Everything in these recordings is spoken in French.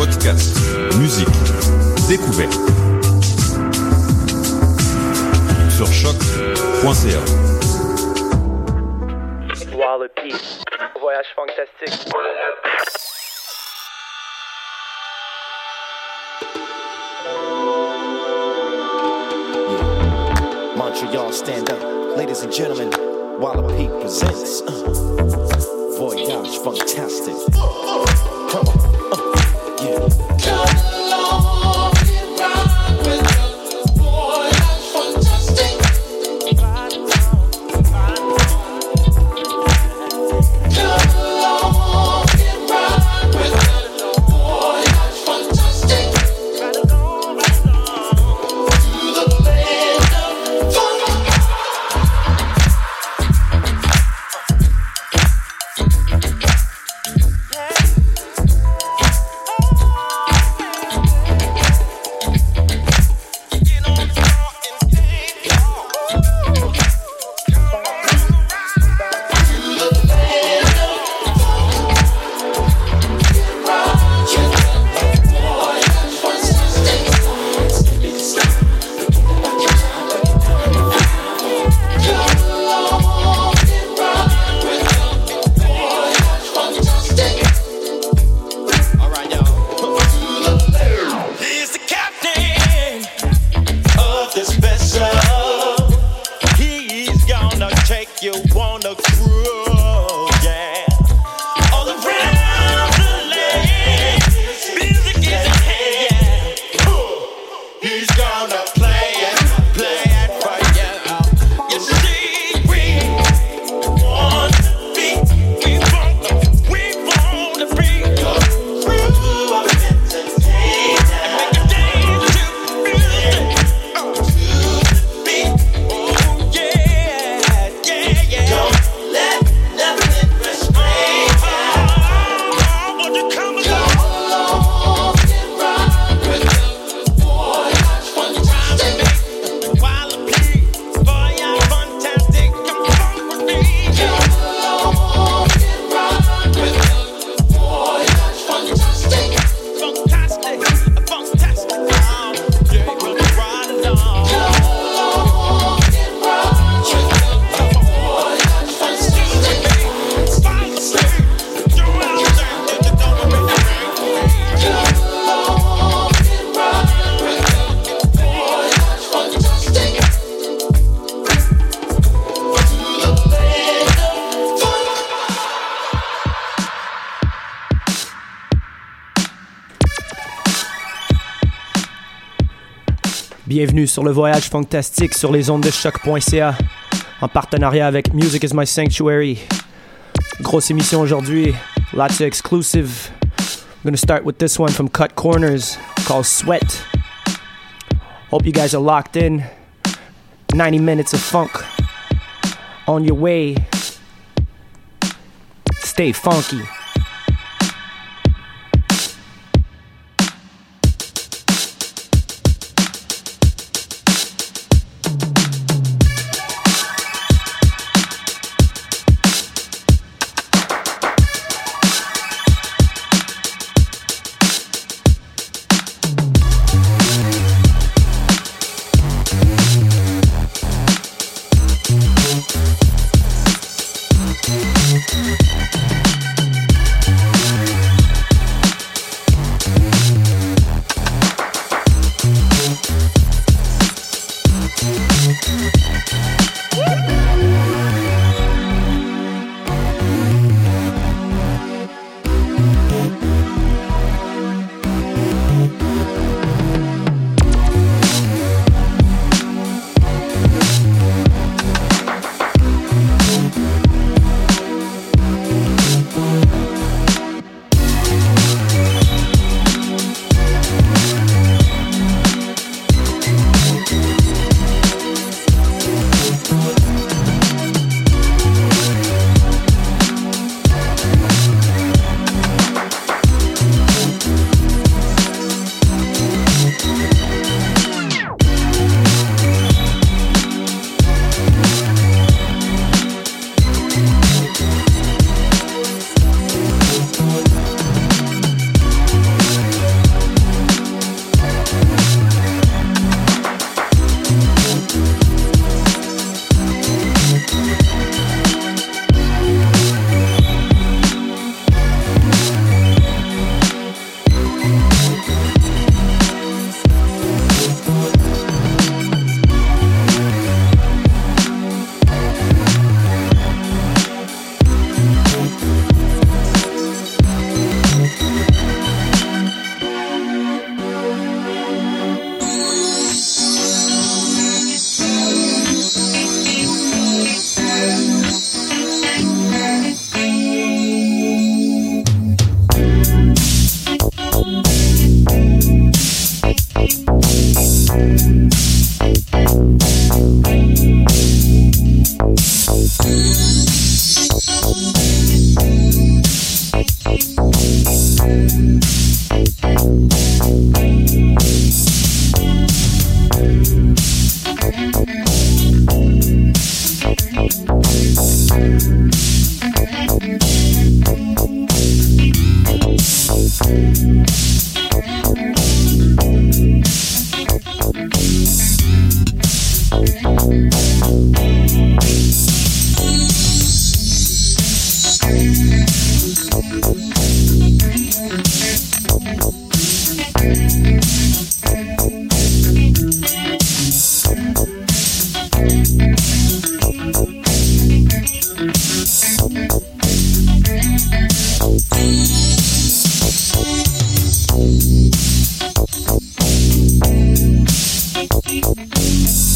Podcast, musique, découverte. Sur choc.ca. Wallopy. Voyage fantastique. Montreal, stand up. Ladies and gentlemen, Wallopy presents uh, Voyage Fantastic. Come on. Bienvenue sur le voyage fantastique sur les ondes de choc.ca en partenariat avec Music is My Sanctuary. Grosse émission aujourd'hui, lots of exclusive. I'm gonna start with this one from Cut Corners called Sweat. Hope you guys are locked in. 90 minutes of funk on your way. Stay funky. Música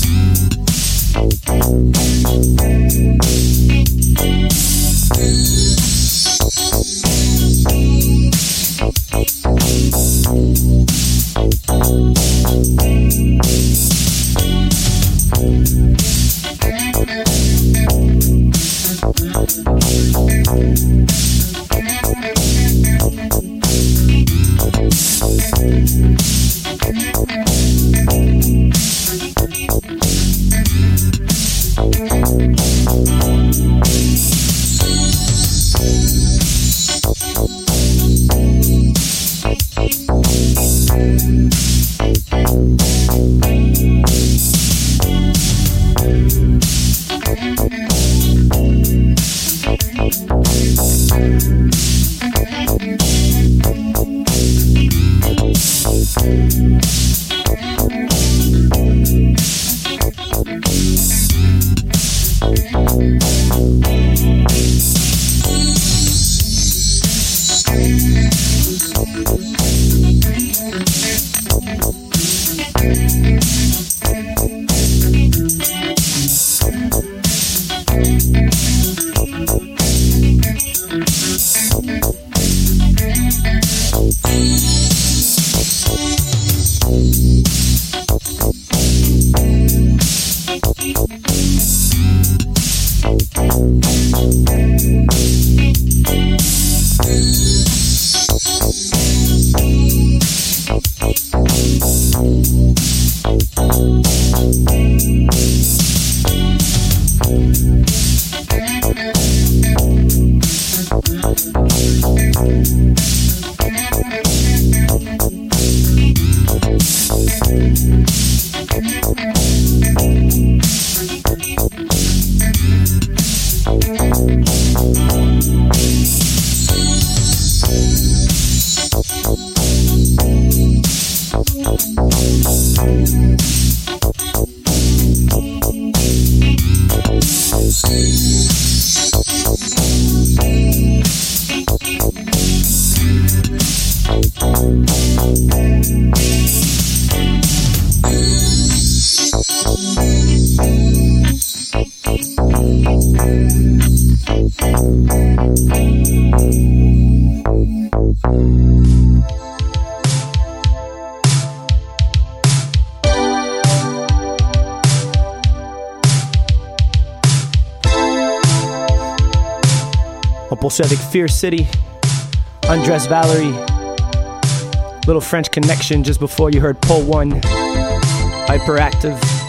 avec Fear City, Undress Valerie, little French connection just before you heard Pull One, Hyperactive.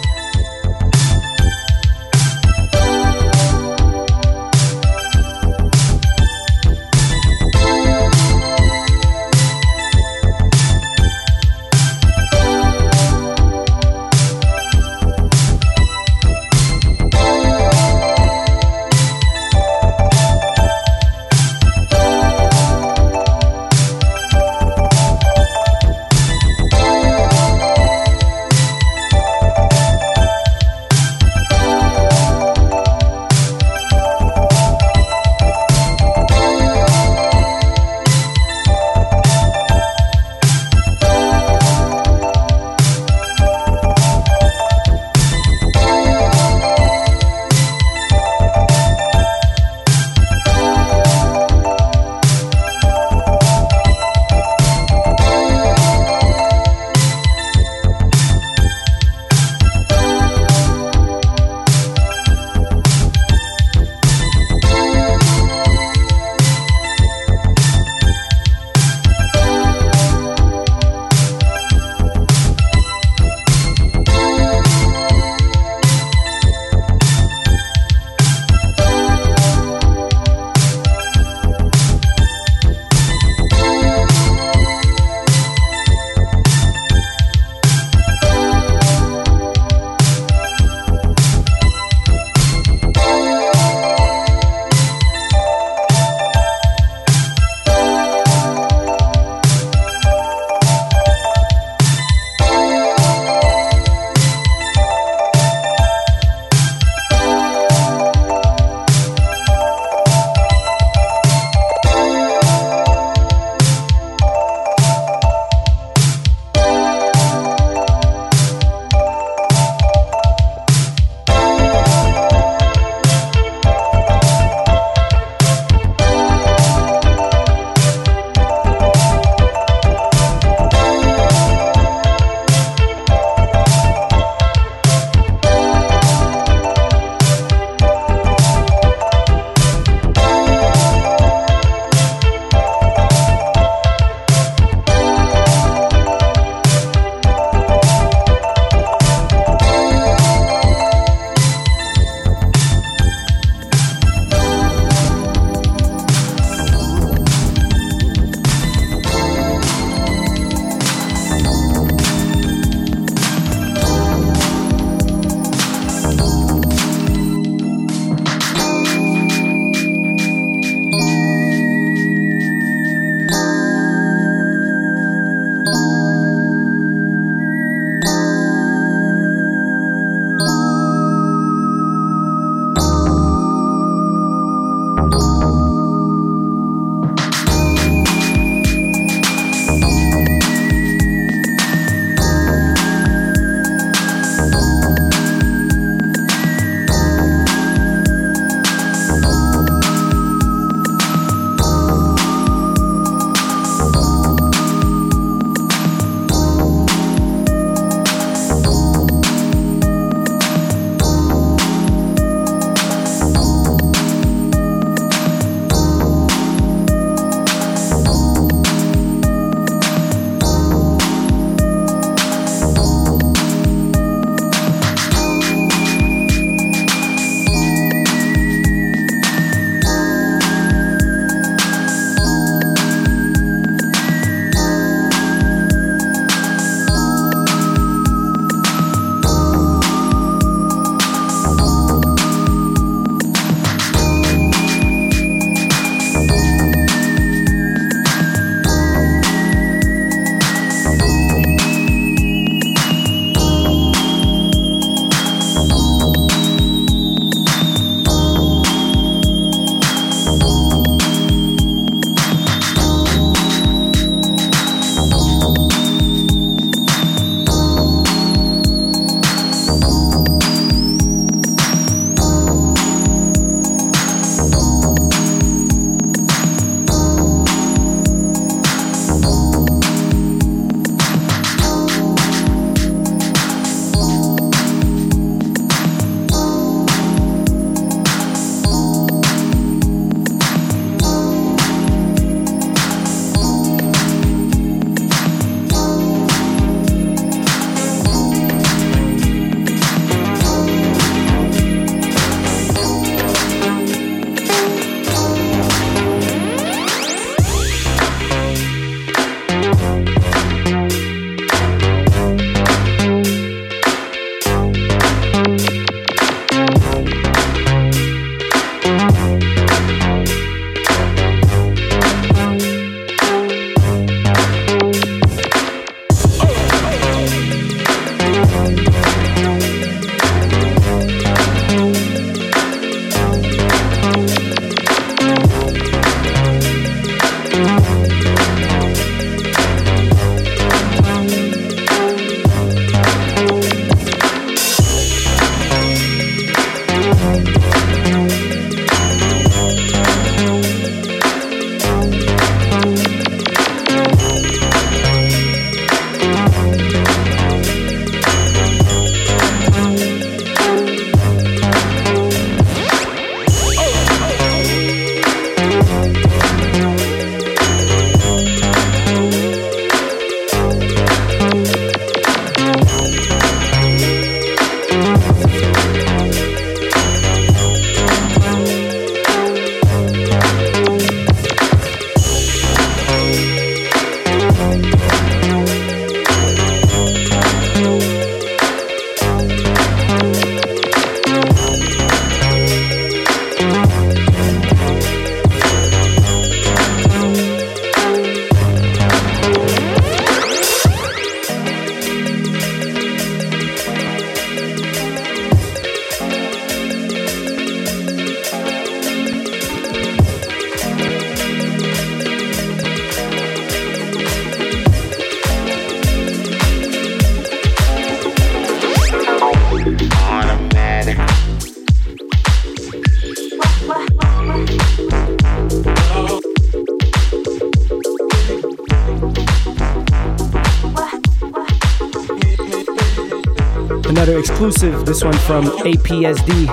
Exclusive, this one from APSD.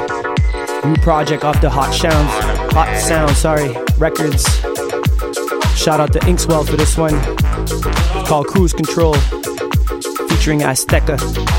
New project off the Hot Sounds, Hot Sound, sorry, Records. Shout out to Inkswell for this one. called Cruise Control, featuring Azteca.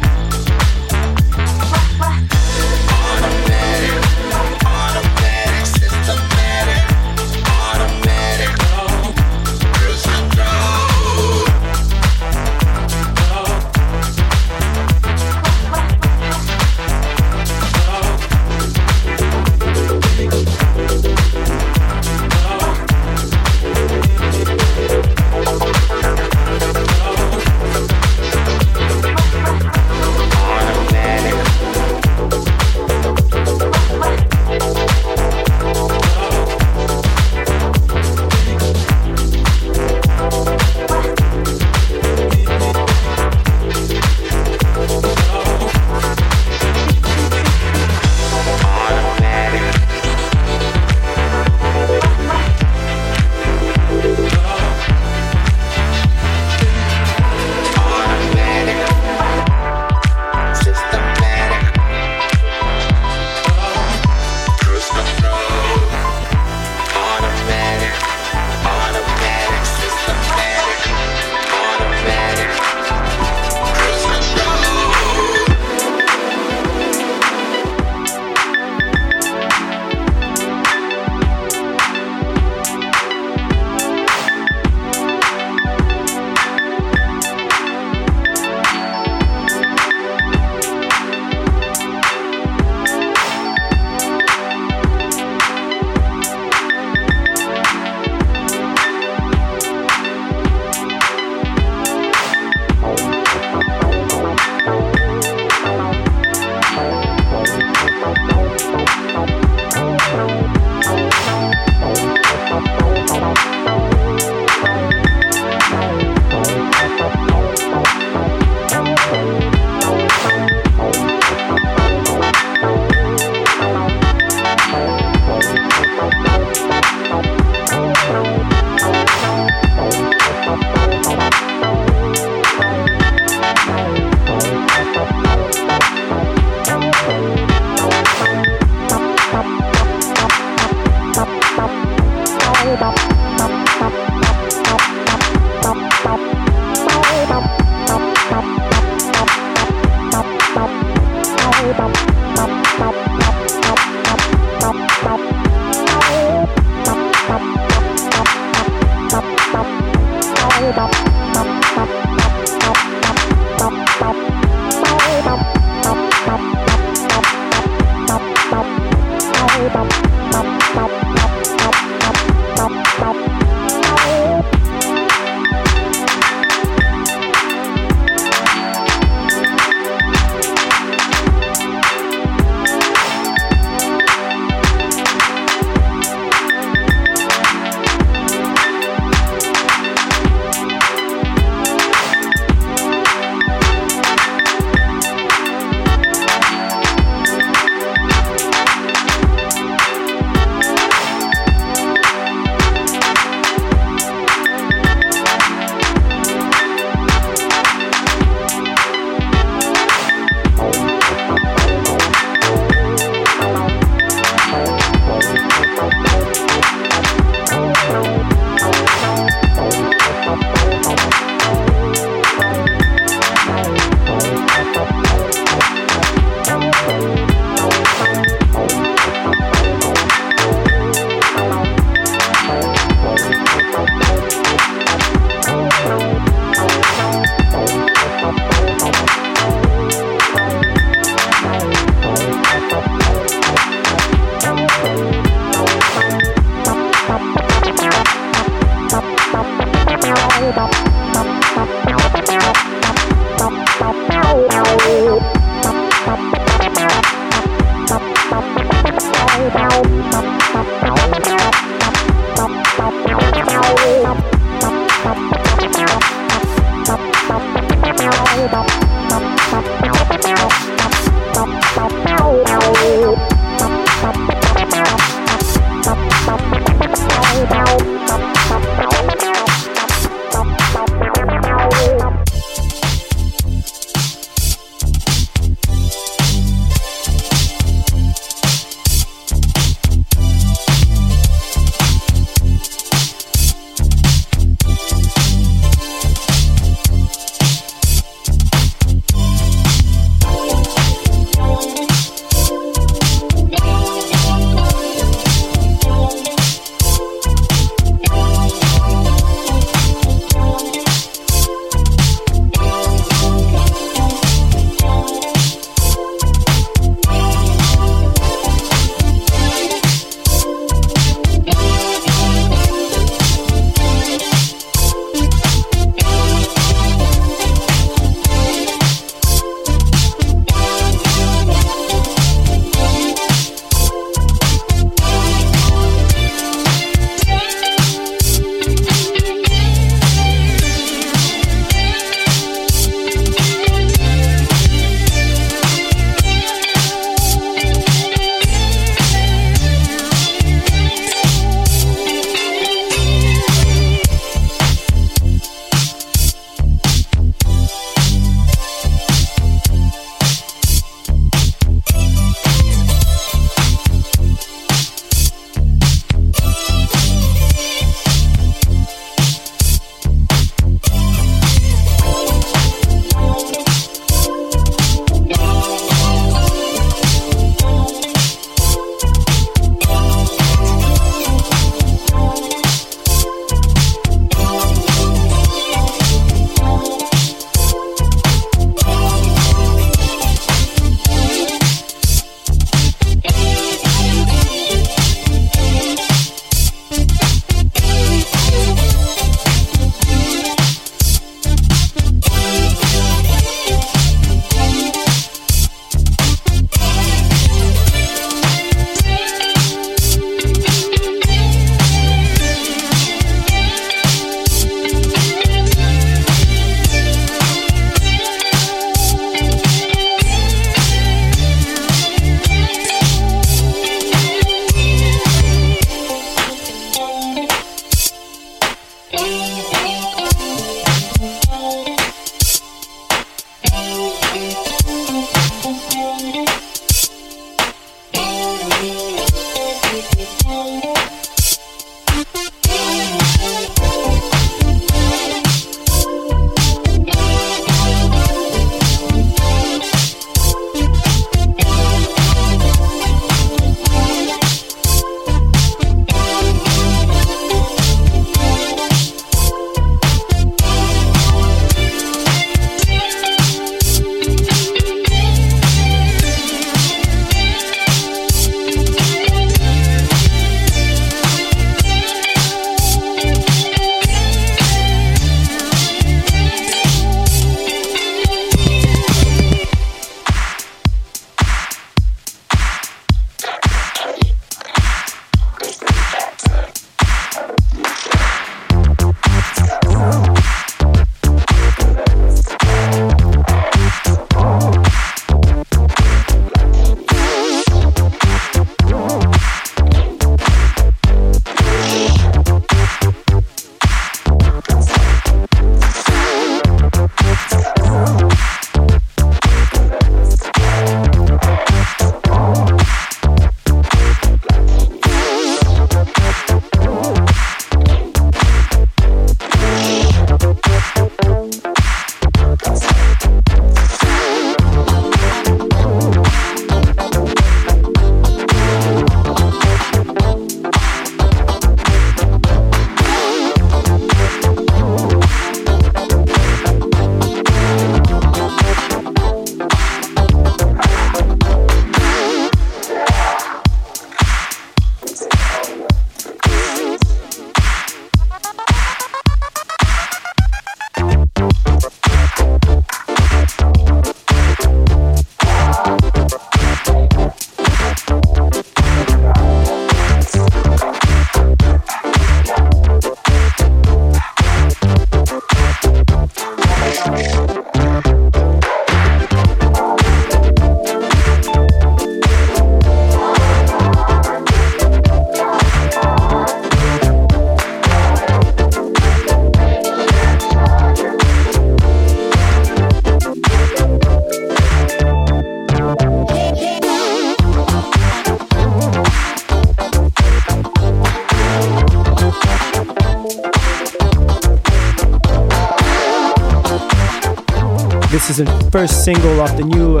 First single off the new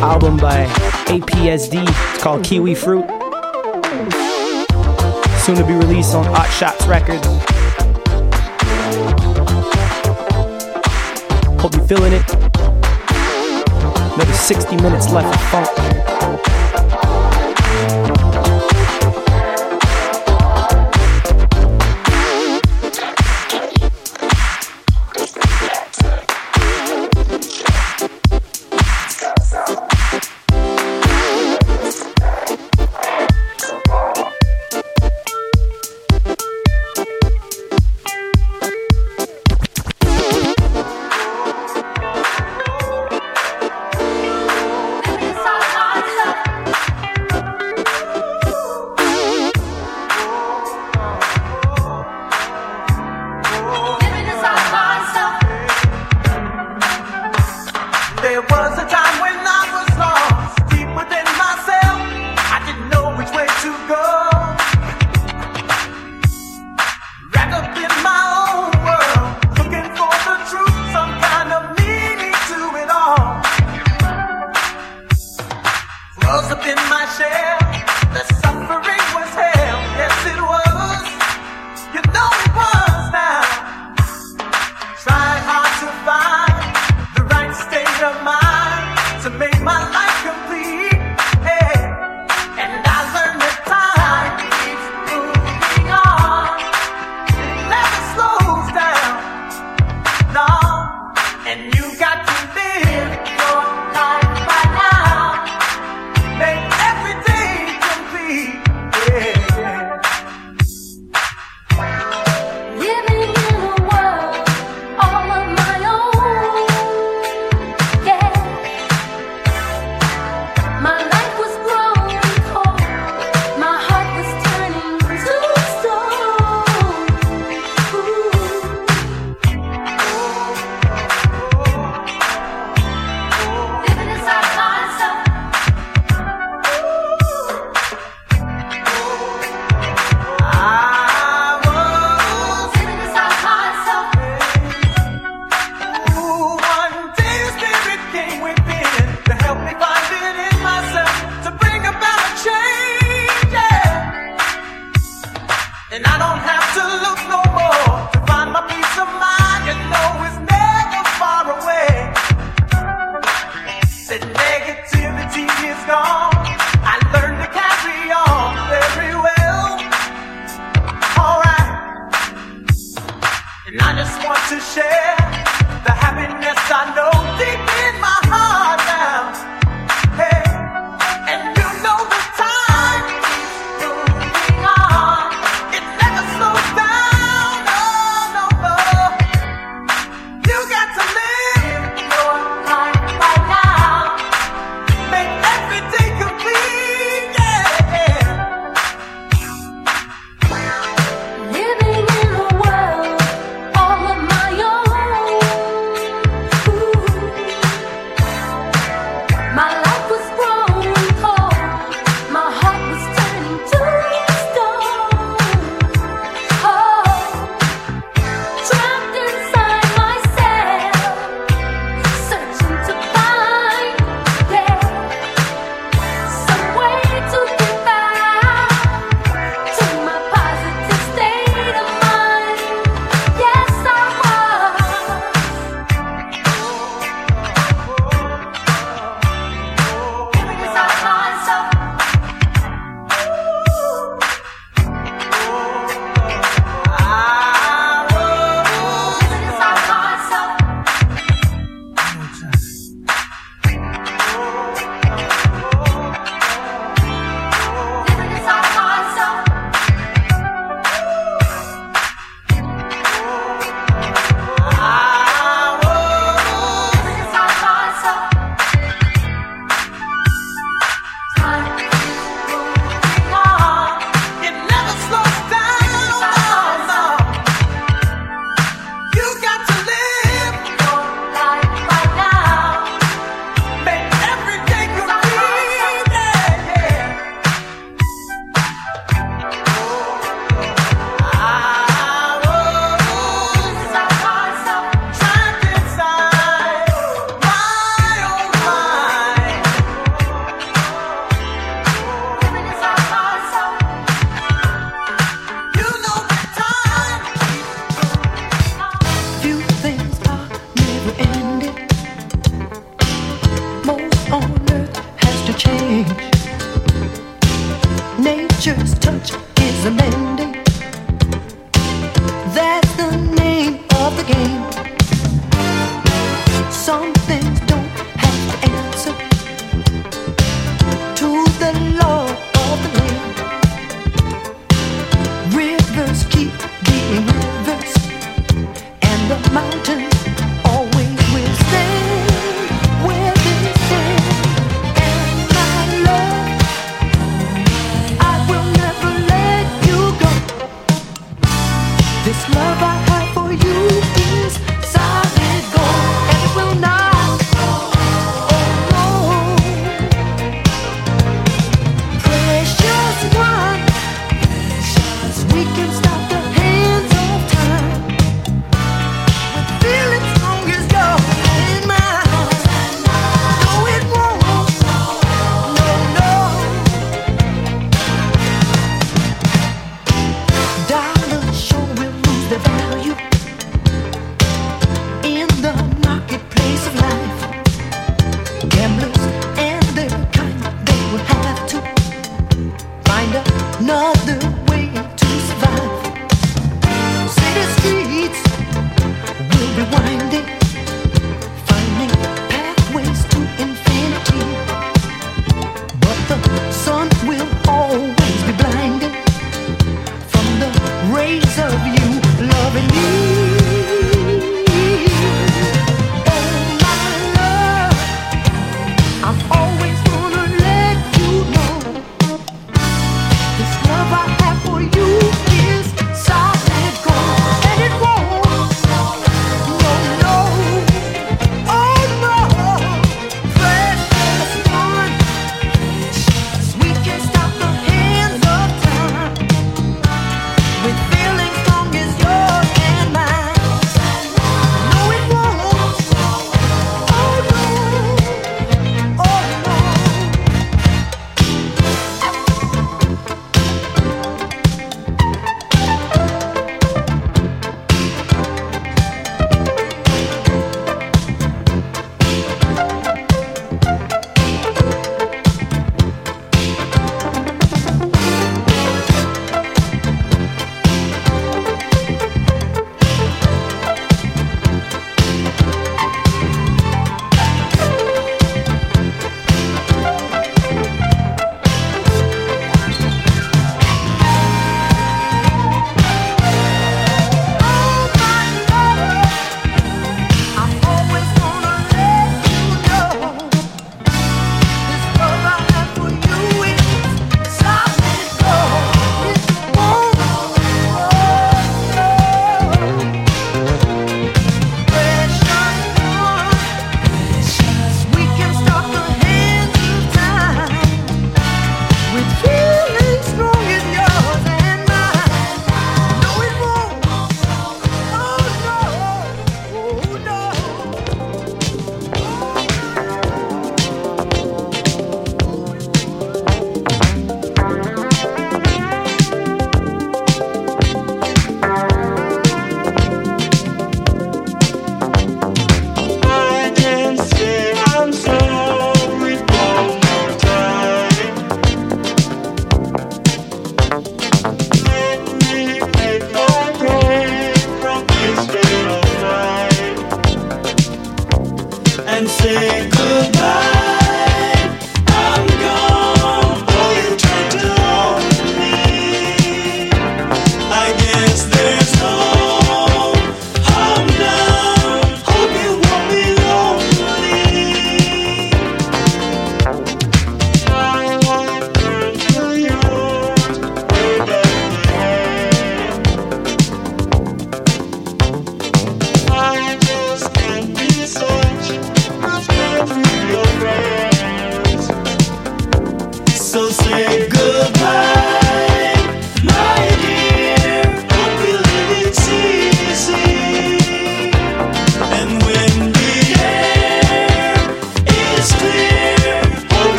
album by APSD. It's called Kiwi Fruit. Soon to be released on Hot Shots Records. Hope you're feeling it. Another 60 minutes left of funk.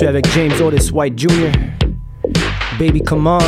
suis avec James Otis White Jr. Baby, come on.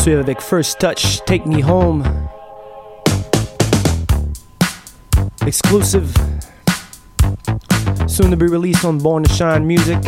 Poursuivre avec First Touch, Take Me Home. Exclusive. Soon to be released on Born to Shine Music.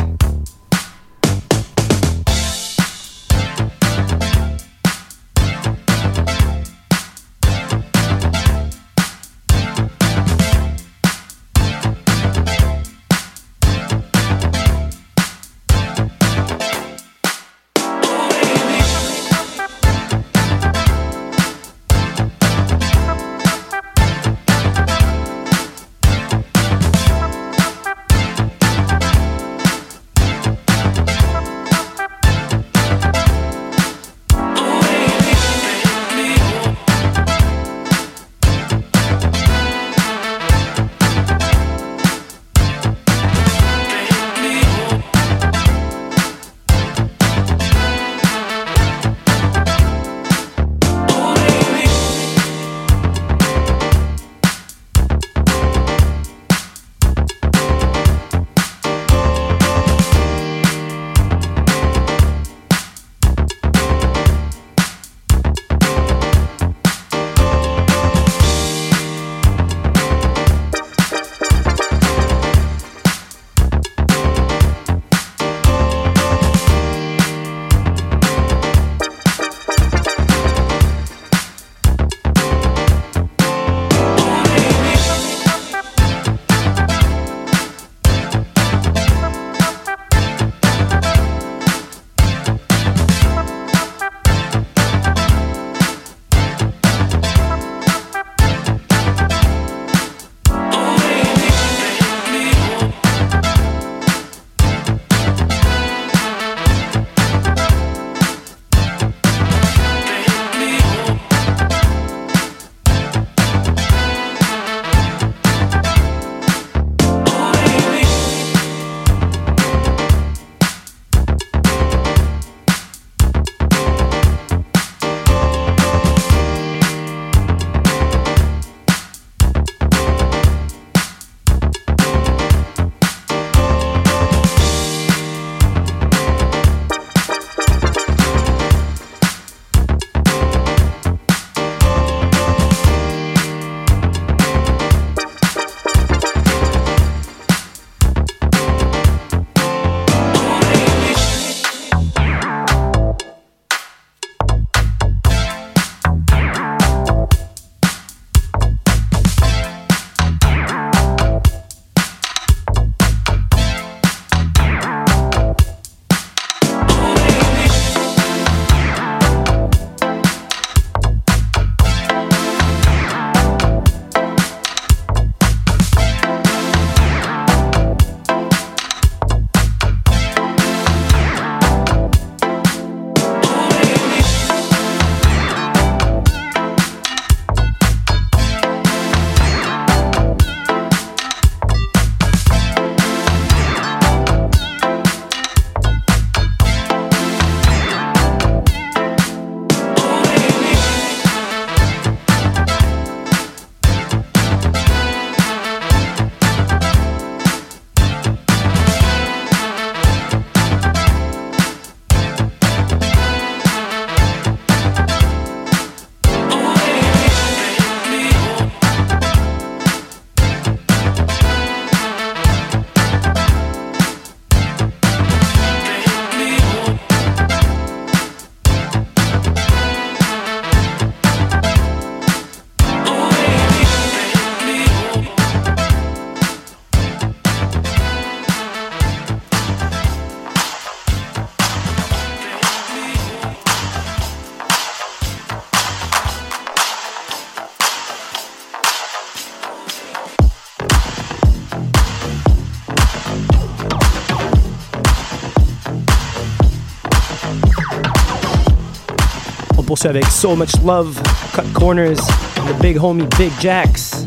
So Much Love, Cut Corners, the big homie Big Jacks.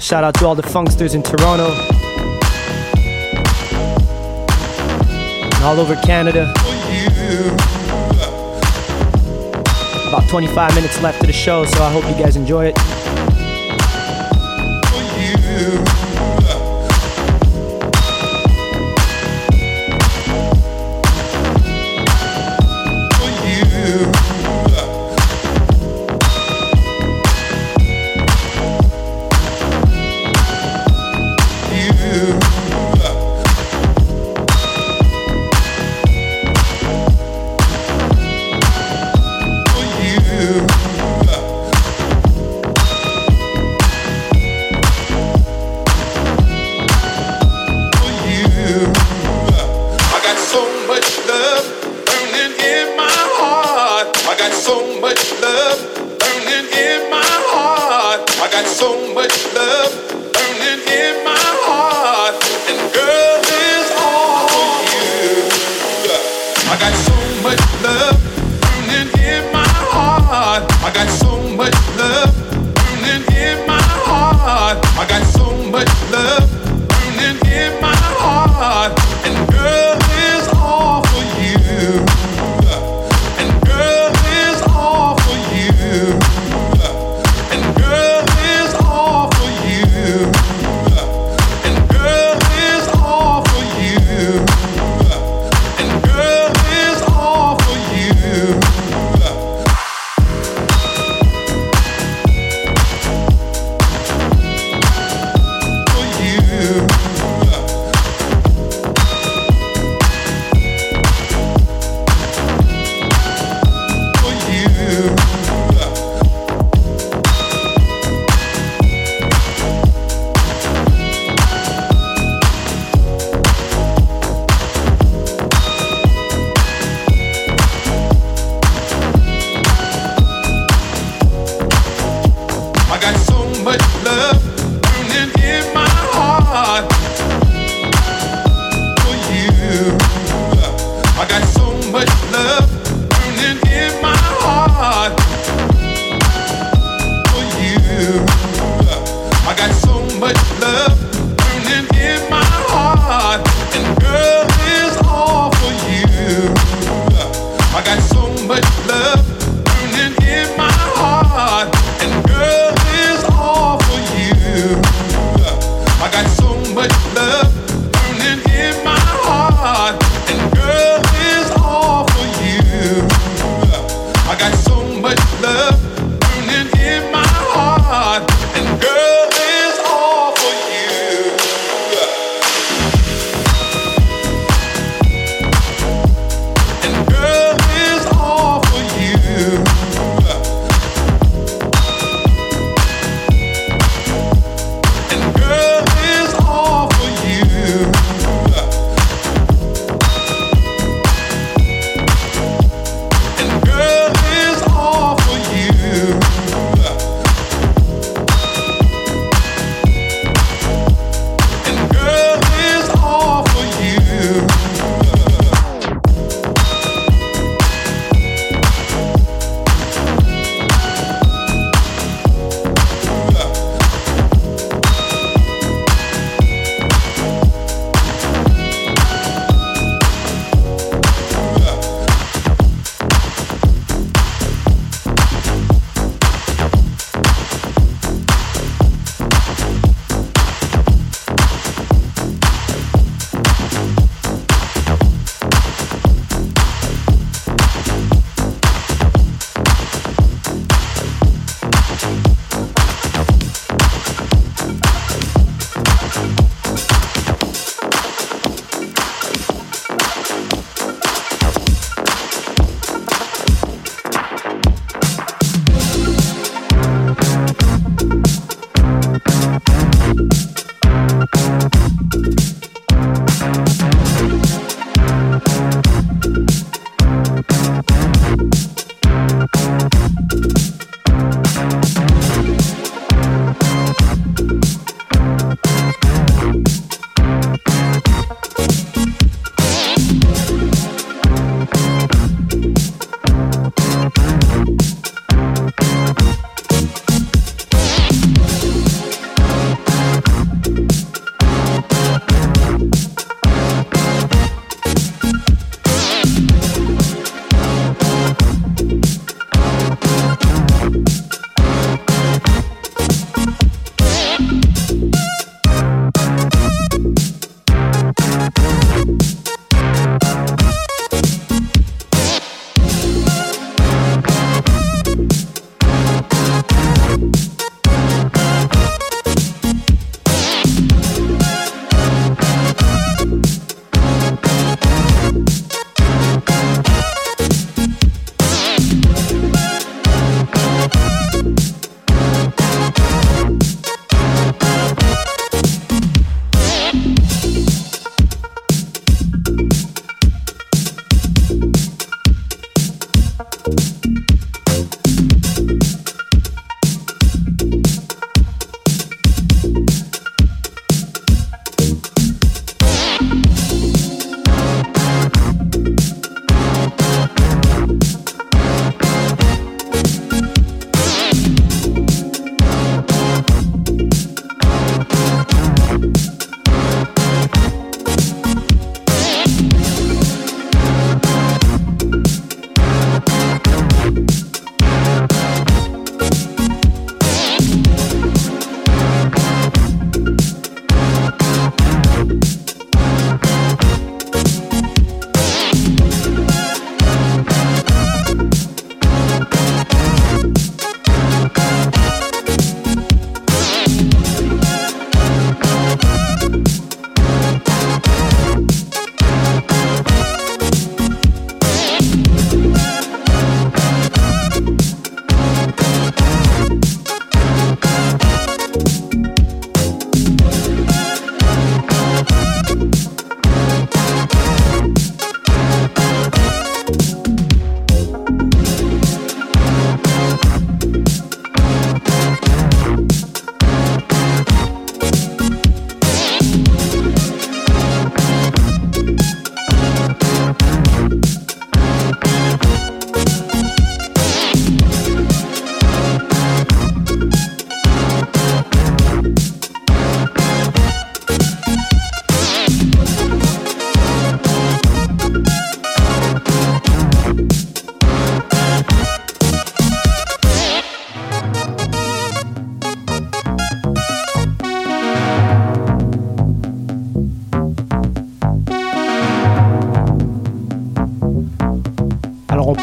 Shout out to all the funksters in Toronto. And all over Canada. About 25 minutes left of the show, so I hope you guys enjoy it.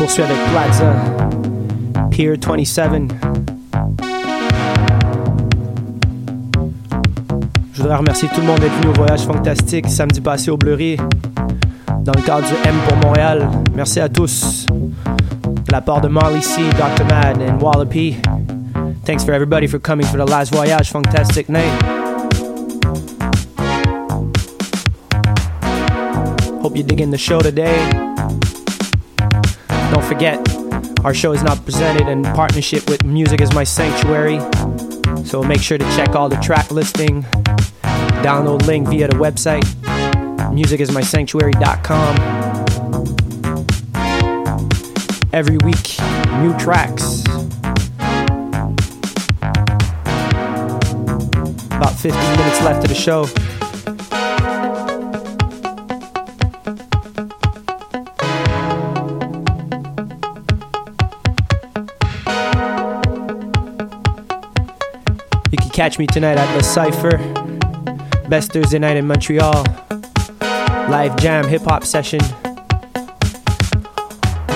poursuit avec Plaza, Pier 27. Je voudrais remercier tout le monde d'être venu au voyage fantastique samedi passé au Bleury dans le cadre du M pour Montréal. Merci à tous. De la part de Marley C, Dr. Mad, and Wallopy. Thanks for everybody for coming for the last voyage fantastic night. Hope you're digging the show today. Forget, our show is not presented in partnership with Music is My Sanctuary. So make sure to check all the track listing, download link via the website, musicismysanctuary.com. Every week, new tracks. About 15 minutes left of the show. Catch me tonight at the Cypher. Best Thursday night in Montreal. Live jam hip hop session.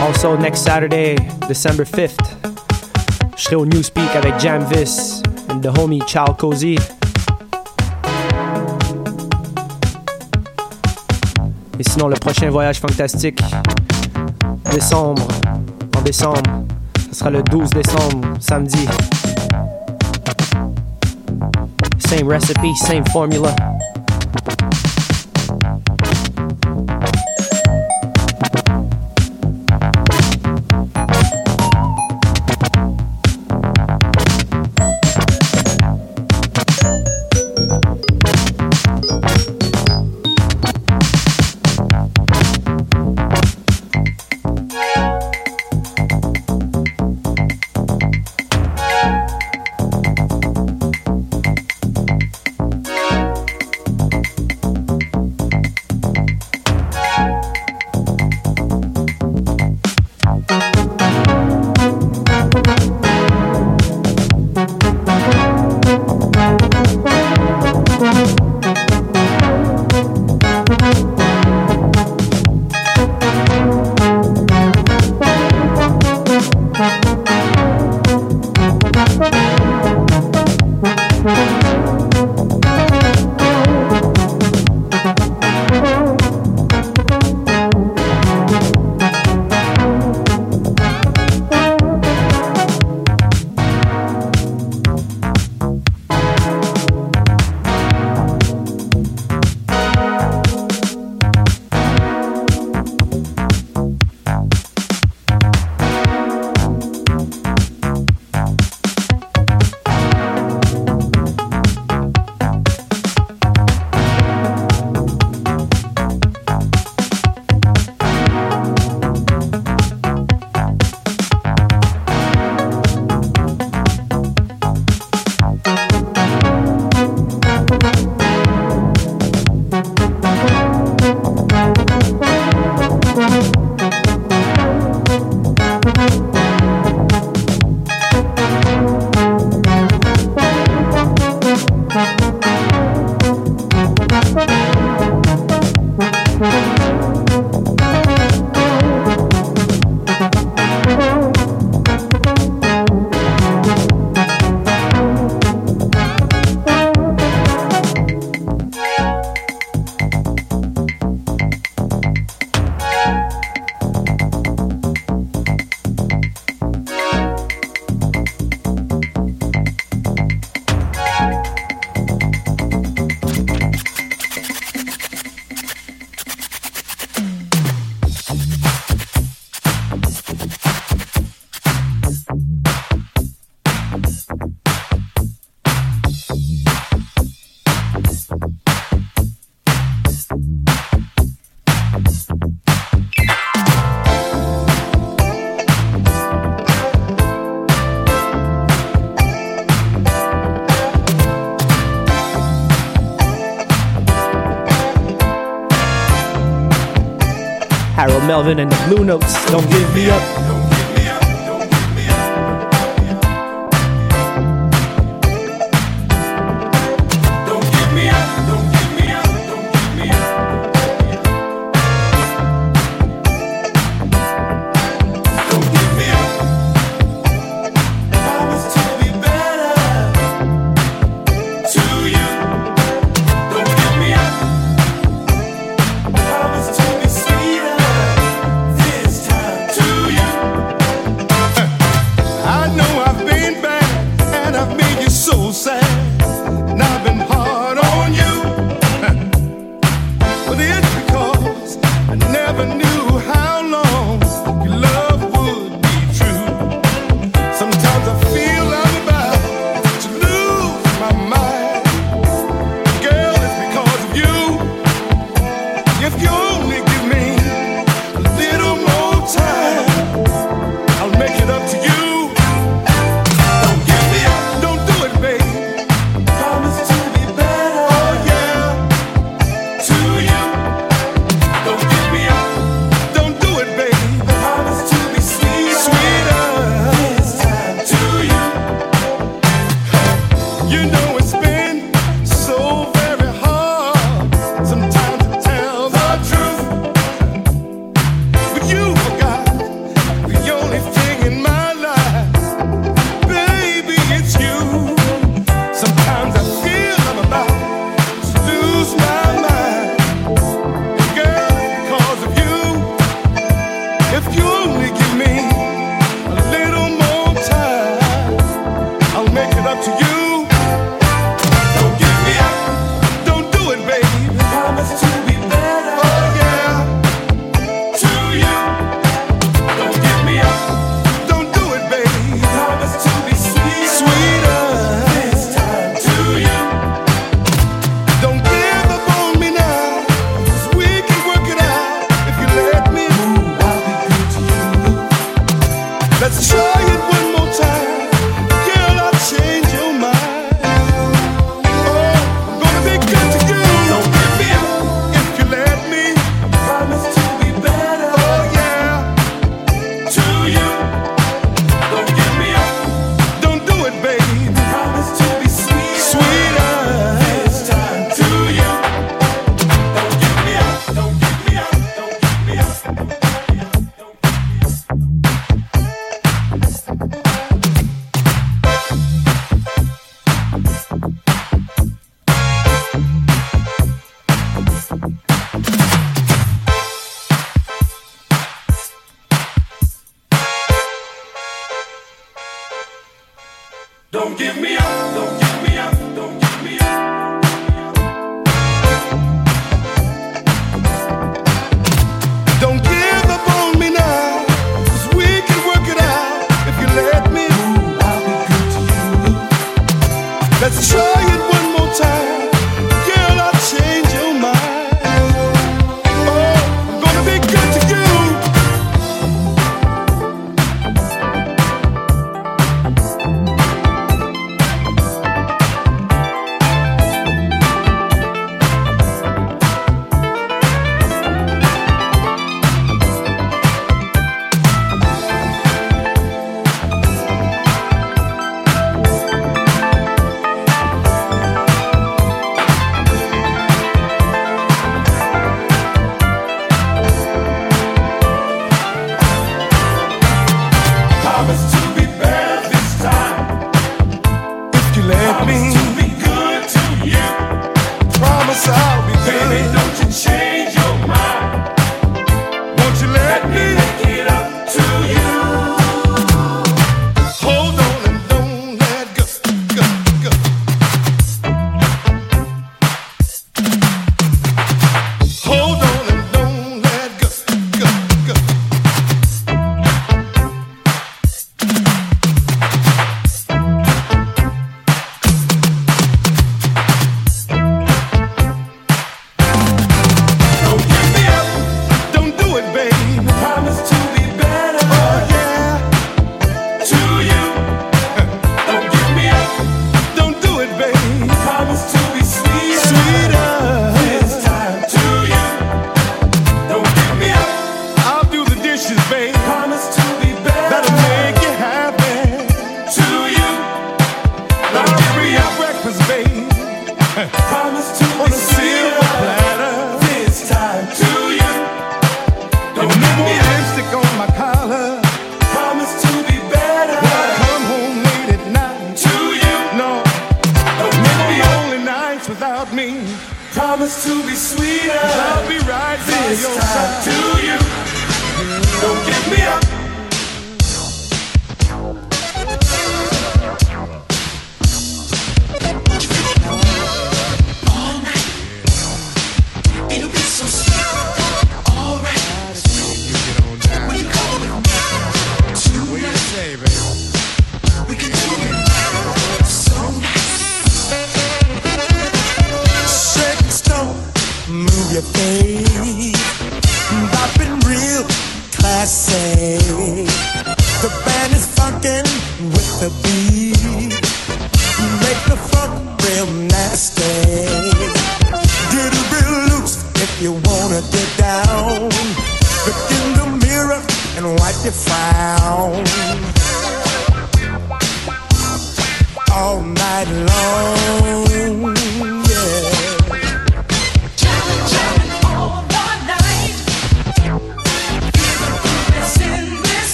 Also, next Saturday, December 5th, je serai au Newspeak avec Jam Vis and the homie Chal Cozy. Et sinon, le prochain voyage fantastique, décembre, en décembre, ce sera le 12 décembre, samedi. Same recipe, same formula. Melvin and the Blue Notes. Don't give me up.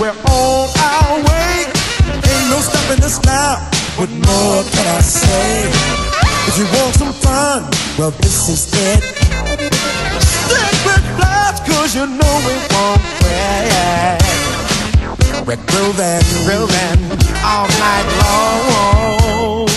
We're on our way. Ain't no stopping us now. What more can I say? If you want some fun, well, this is it. Stick with flash, cause you know we won't quit. We're grooving, grooving all night long.